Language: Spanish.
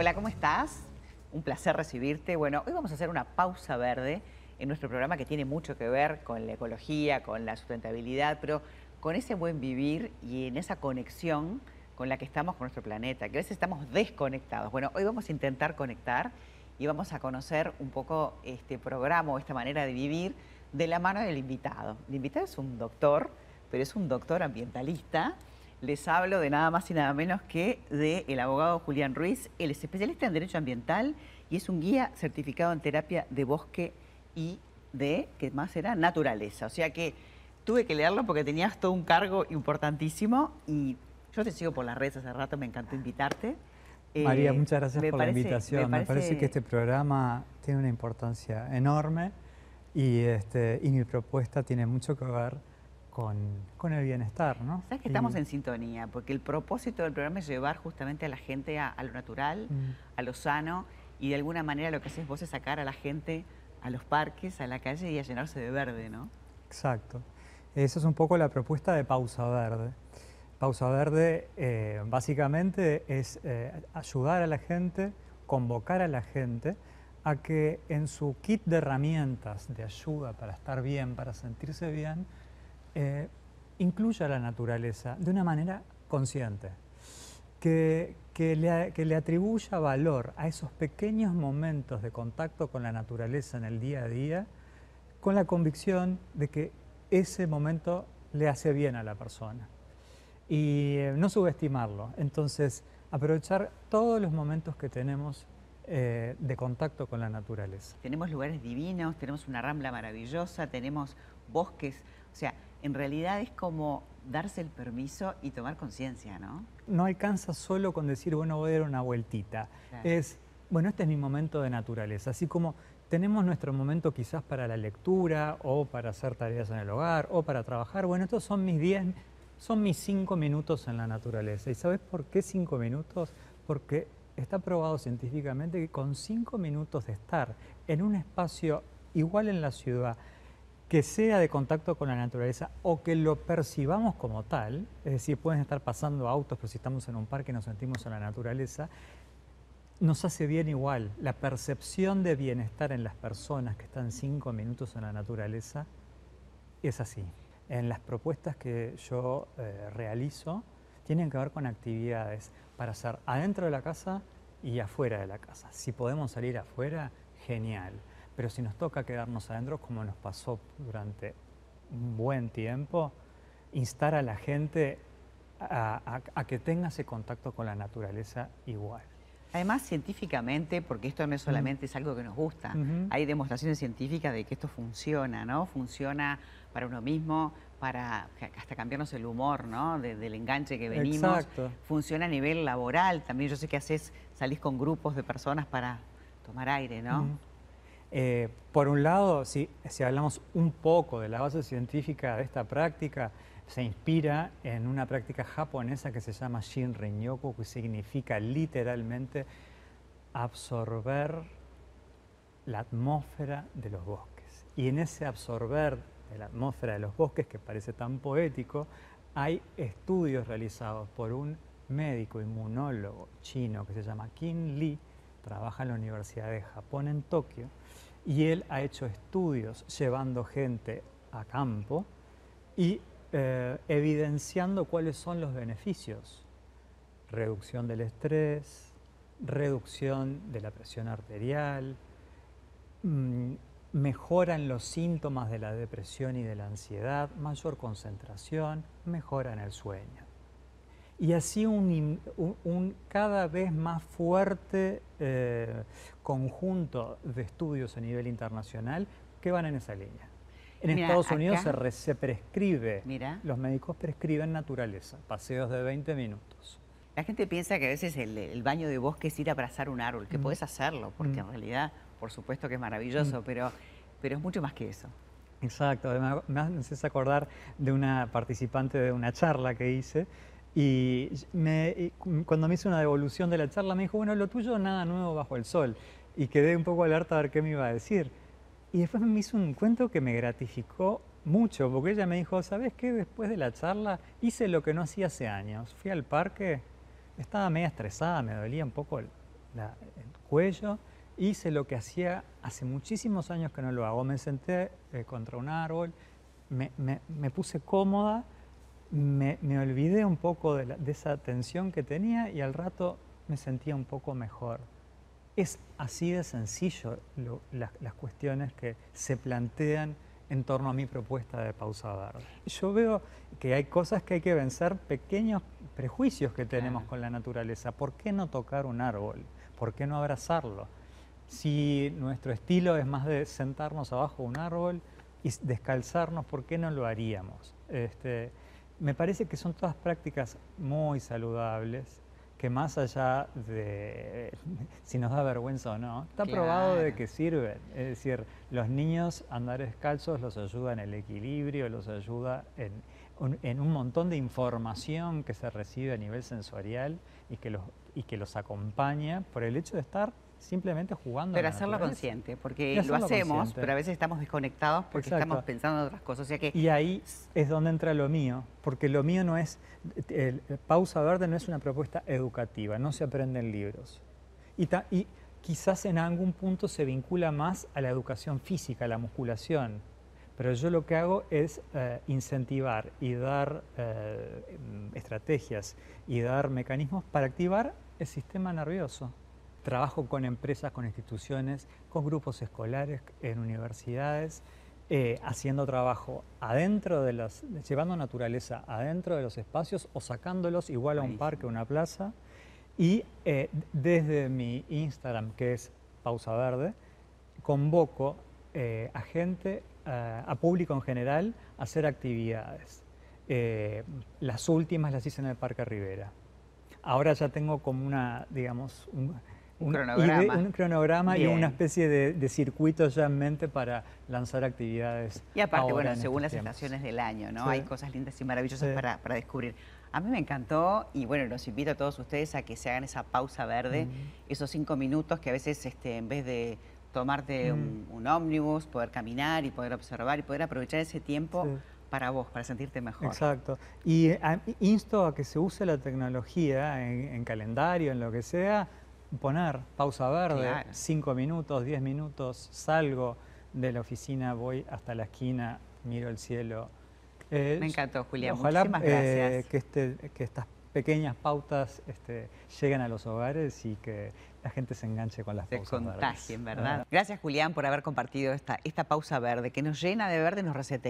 Hola, ¿cómo estás? Un placer recibirte. Bueno, hoy vamos a hacer una pausa verde en nuestro programa que tiene mucho que ver con la ecología, con la sustentabilidad, pero con ese buen vivir y en esa conexión con la que estamos con nuestro planeta, que a veces estamos desconectados. Bueno, hoy vamos a intentar conectar y vamos a conocer un poco este programa o esta manera de vivir de la mano del invitado. El invitado es un doctor, pero es un doctor ambientalista. Les hablo de nada más y nada menos que del abogado Julián Ruiz. Él es especialista en Derecho Ambiental y es un guía certificado en terapia de bosque y de, ¿qué más era? Naturaleza. O sea que tuve que leerlo porque tenías todo un cargo importantísimo y yo te sigo por las redes hace rato, me encantó invitarte. María, eh, muchas gracias por la invitación. Me parece... que este programa tiene una importancia enorme y, este, y mi propuesta tiene mucho que ver con, con el bienestar, ¿no? Sabes que estamos en sintonía, porque el propósito del programa es llevar justamente a la gente a, lo natural, mm. a lo sano, y de alguna manera lo que haces vos es sacar a la gente a los parques, a la calle y a llenarse de verde, ¿no? Exacto. Esa es un poco la propuesta de Pausa Verde. Pausa Verde eh, básicamente es eh, ayudar a la gente, convocar a la gente a que en su kit de herramientas de ayuda para estar bien, para sentirse bien, eh, incluya la naturaleza de una manera consciente, que, le, que le atribuya valor a esos pequeños momentos de contacto con la naturaleza en el día a día, con la convicción de que ese momento le hace bien a la persona y eh, no subestimarlo. Entonces, aprovechar todos los momentos que tenemos eh, de contacto con la naturaleza. Tenemos lugares divinos, tenemos una rambla maravillosa, tenemos bosques, o sea, en realidad es como darse el permiso y tomar conciencia, ¿no? No alcanza solo con decir, bueno, voy a dar una vueltita. Es, bueno, este es mi momento de naturaleza, así como tenemos nuestro momento quizás para la lectura o para hacer tareas en el hogar o para trabajar. Bueno, estos son mis 10 son mis cinco minutos en la naturaleza. ¿Y sabes por qué cinco minutos? Porque está probado científicamente que con cinco minutos de estar en un espacio igual en la ciudad, que sea de contacto con la naturaleza o que lo percibamos como tal, es decir, pueden estar pasando autos, pero si estamos en un parque nos sentimos en la naturaleza, nos hace bien igual. La percepción de bienestar en las personas que están cinco minutos en la naturaleza es así en las propuestas que yo eh, realizo tienen que ver con actividades para hacer adentro de la casa y afuera de la casa. Si podemos salir afuera, genial. Pero si nos toca quedarnos adentro, como nos pasó durante un buen tiempo, instar a la gente a, que tenga ese contacto con la naturaleza igual. Además, científicamente, porque esto no es solamente es algo que nos gusta, hay demostraciones científicas de que esto funciona, ¿no? Funciona para uno mismo, para hasta cambiarnos el humor, ¿no? del enganche que venimos. Funciona a nivel laboral también. Yo sé que haces, salís con grupos de personas para tomar aire, ¿no? Eh, por un lado, si, hablamos un poco de la base científica de esta práctica, se inspira en una práctica japonesa que se llama Shinrin-yoku, que significa literalmente absorber la atmósfera de los bosques. Y en ese absorber de la atmósfera de los bosques, que parece tan poético, hay estudios realizados por un médico inmunólogo chino que se llama Qin Li, trabaja en la Universidad de Japón en Tokio, y él ha hecho estudios llevando gente a campo y eh, evidenciando cuáles son los beneficios. Reducción del estrés, reducción de la presión arterial, mm, mejoran los síntomas de la depresión y de la ansiedad, mayor concentración, mejoran el sueño. Y así un, cada vez más fuerte eh, conjunto de estudios a nivel internacional que van en esa línea. En Estados Unidos se, prescribe, los médicos prescriben naturaleza, paseos de 20 minutos. La gente piensa que a veces el, baño de bosque es ir a abrazar un árbol, que mm. puedes hacerlo, porque mm. en realidad por supuesto que es maravilloso, mm. pero, pero es mucho más que eso. Exacto, me haces acordar de una participante de una charla que hice y, me, cuando me hizo una devolución de la charla me dijo, bueno, lo tuyo nada nuevo bajo el sol. Y quedé un poco alerta a ver qué me iba a decir. Y después me hizo un cuento que me gratificó mucho, porque ella me dijo, ¿sabes qué? Después de la charla hice lo que no hacía hace años. Fui al parque, estaba media estresada, me dolía un poco el cuello, hice lo que hacía hace muchísimos años que no lo hago. Me senté eh, contra un árbol, me, puse cómoda, me, olvidé un poco de, esa tensión que tenía y al rato me sentía un poco mejor. Es así de sencillo las cuestiones que se plantean en torno a mi propuesta de pausa verde. Yo veo que hay cosas que hay que vencer, pequeños prejuicios que tenemos con la naturaleza. ¿Por qué no tocar un árbol? ¿Por qué no abrazarlo? Si nuestro estilo es más de sentarnos abajo de un árbol y descalzarnos, ¿por qué no lo haríamos? Este, me parece que son todas prácticas muy saludables que más allá de si nos da vergüenza o no, está probado de que sirven. Es decir, los niños andar descalzos los ayuda en el equilibrio, los ayuda en, en un montón de información que se recibe a nivel sensorial y que los, y que los acompaña por el hecho de estar simplemente jugando. Pero hacerlo consciente, porque lo hacemos, pero a veces estamos desconectados porque estamos pensando en otras cosas. sea que... Y ahí es donde entra lo mío, porque lo mío no es, el, Pausa Verde no es una propuesta educativa, no se aprende en libros. Y, y quizás en algún punto se vincula más a la educación física, a la musculación. Pero yo lo que hago es eh, incentivar y dar eh, estrategias y dar mecanismos para activar el sistema nervioso. Trabajo con empresas, con instituciones, con grupos escolares, en universidades, eh, haciendo trabajo adentro de las, llevando naturaleza adentro de los espacios o sacándolos igual a un parque una plaza. Y eh, desde mi Instagram, que es Pausa Verde, convoco eh, a gente, a público en general, a hacer actividades. las últimas las hice en el Parque Rivera. Ahora ya tengo como una, digamos, un, cronograma. Y un cronograma y una especie de, circuito ya en mente para lanzar actividades. Y aparte, bueno, según las estaciones del año, ¿no? Hay cosas lindas y maravillosas para, descubrir. A mí me encantó y bueno, los invito a todos ustedes a que se hagan esa pausa verde, esos cinco minutos que a veces este, en vez de tomarte un, ómnibus, poder caminar y poder observar y poder aprovechar ese tiempo para vos, para sentirte mejor. Exacto. Y insto a que se use la tecnología en calendario, en lo que sea, poner pausa verde, cinco minutos, diez minutos, salgo de la oficina, voy hasta la esquina, miro el cielo. Me encantó, Julián. Ojalá Muchísimas eh, que, este, que estas pequeñas pautas este, lleguen a los hogares y que la gente se enganche con las pausas contagien, ¿verdad? Gracias, Julián, por haber compartido esta, esta pausa verde, que nos llena de verde y nos resetea.